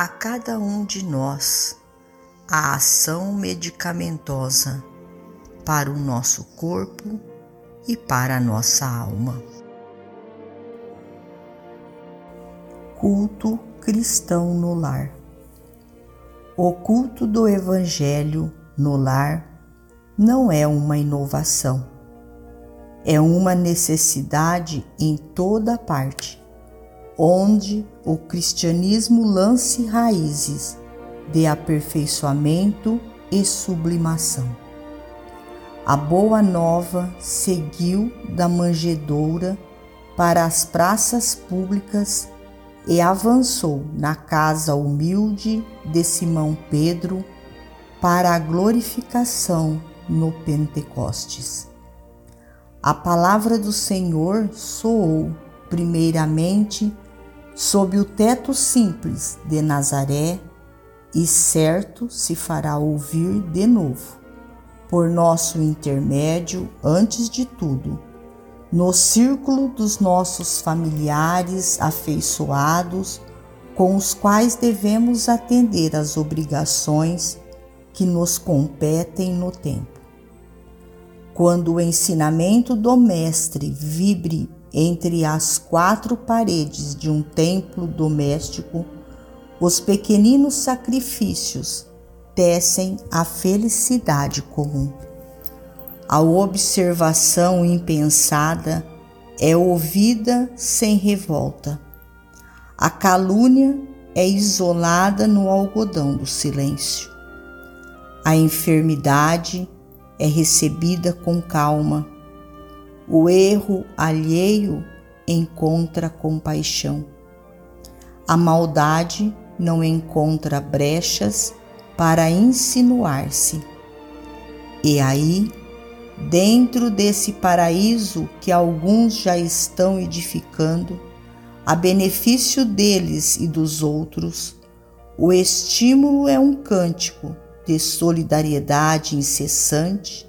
a cada um de nós a ação medicamentosa para o nosso corpo e para a nossa alma. Culto cristão no lar. O culto do Evangelho no lar não é uma inovação, é uma necessidade em toda parte onde o cristianismo lance raízes de aperfeiçoamento e sublimação. A boa nova seguiu da manjedoura para as praças públicas e avançou na casa humilde de Simão Pedro para a glorificação no Pentecostes. A palavra do Senhor soou primeiramente sob o teto simples de Nazaré, e certo se fará ouvir de novo, por nosso intermédio, antes de tudo, no círculo dos nossos familiares afeiçoados, com os quais devemos atender às obrigações que nos competem no tempo. Quando o ensinamento do Mestre vibre entre as quatro paredes de um templo doméstico, os pequeninos sacrifícios tecem a felicidade comum. A observação impensada é ouvida sem revolta. A calúnia é isolada no algodão do silêncio. A enfermidade é recebida com calma o erro alheio encontra compaixão. A maldade não encontra brechas para insinuar-se. E aí, dentro desse paraíso que alguns já estão edificando, a benefício deles e dos outros, o estímulo é um cântico de solidariedade incessante,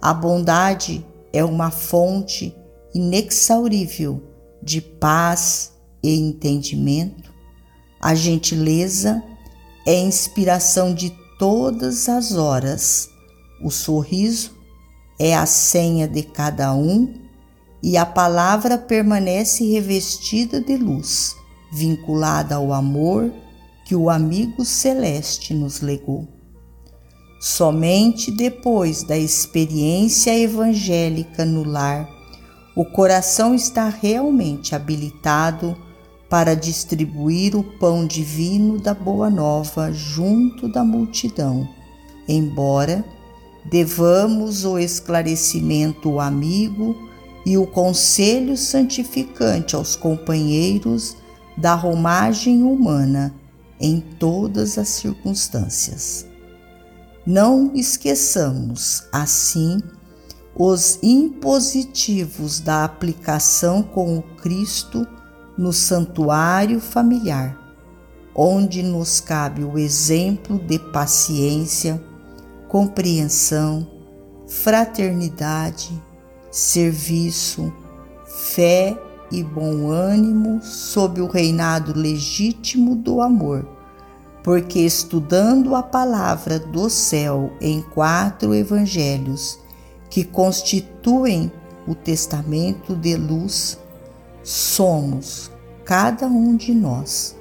a bondade é uma fonte inexaurível de paz e entendimento. A gentileza é inspiração de todas as horas. O sorriso é a senha de cada um e a palavra permanece revestida de luz, vinculada ao amor que o amigo celeste nos legou. Somente depois da experiência evangélica no lar, o coração está realmente habilitado para distribuir o pão divino da Boa Nova junto da multidão, embora devamos o esclarecimento amigo e o conselho santificante aos companheiros da romagem humana em todas as circunstâncias. Não esqueçamos, assim, os impositivos da aplicação com o Cristo no santuário familiar, onde nos cabe o exemplo de paciência, compreensão, fraternidade, serviço, fé e bom ânimo sob o reinado legítimo do amor porque estudando a palavra do céu em quatro evangelhos que constituem o testamento de luz, somos, cada um de nós,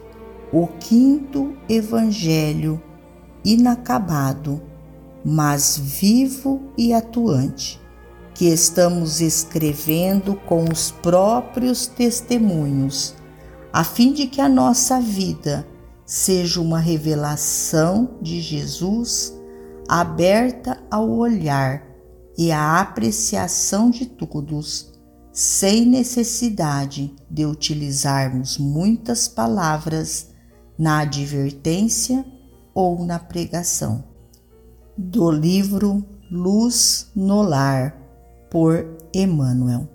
o quinto evangelho inacabado, mas vivo e atuante, que estamos escrevendo com os próprios testemunhos, a fim de que a nossa vida seja uma revelação de Jesus aberta ao olhar e à apreciação de todos, sem necessidade de utilizarmos muitas palavras na advertência ou na pregação. Do livro Luz no Lar, por Emmanuel.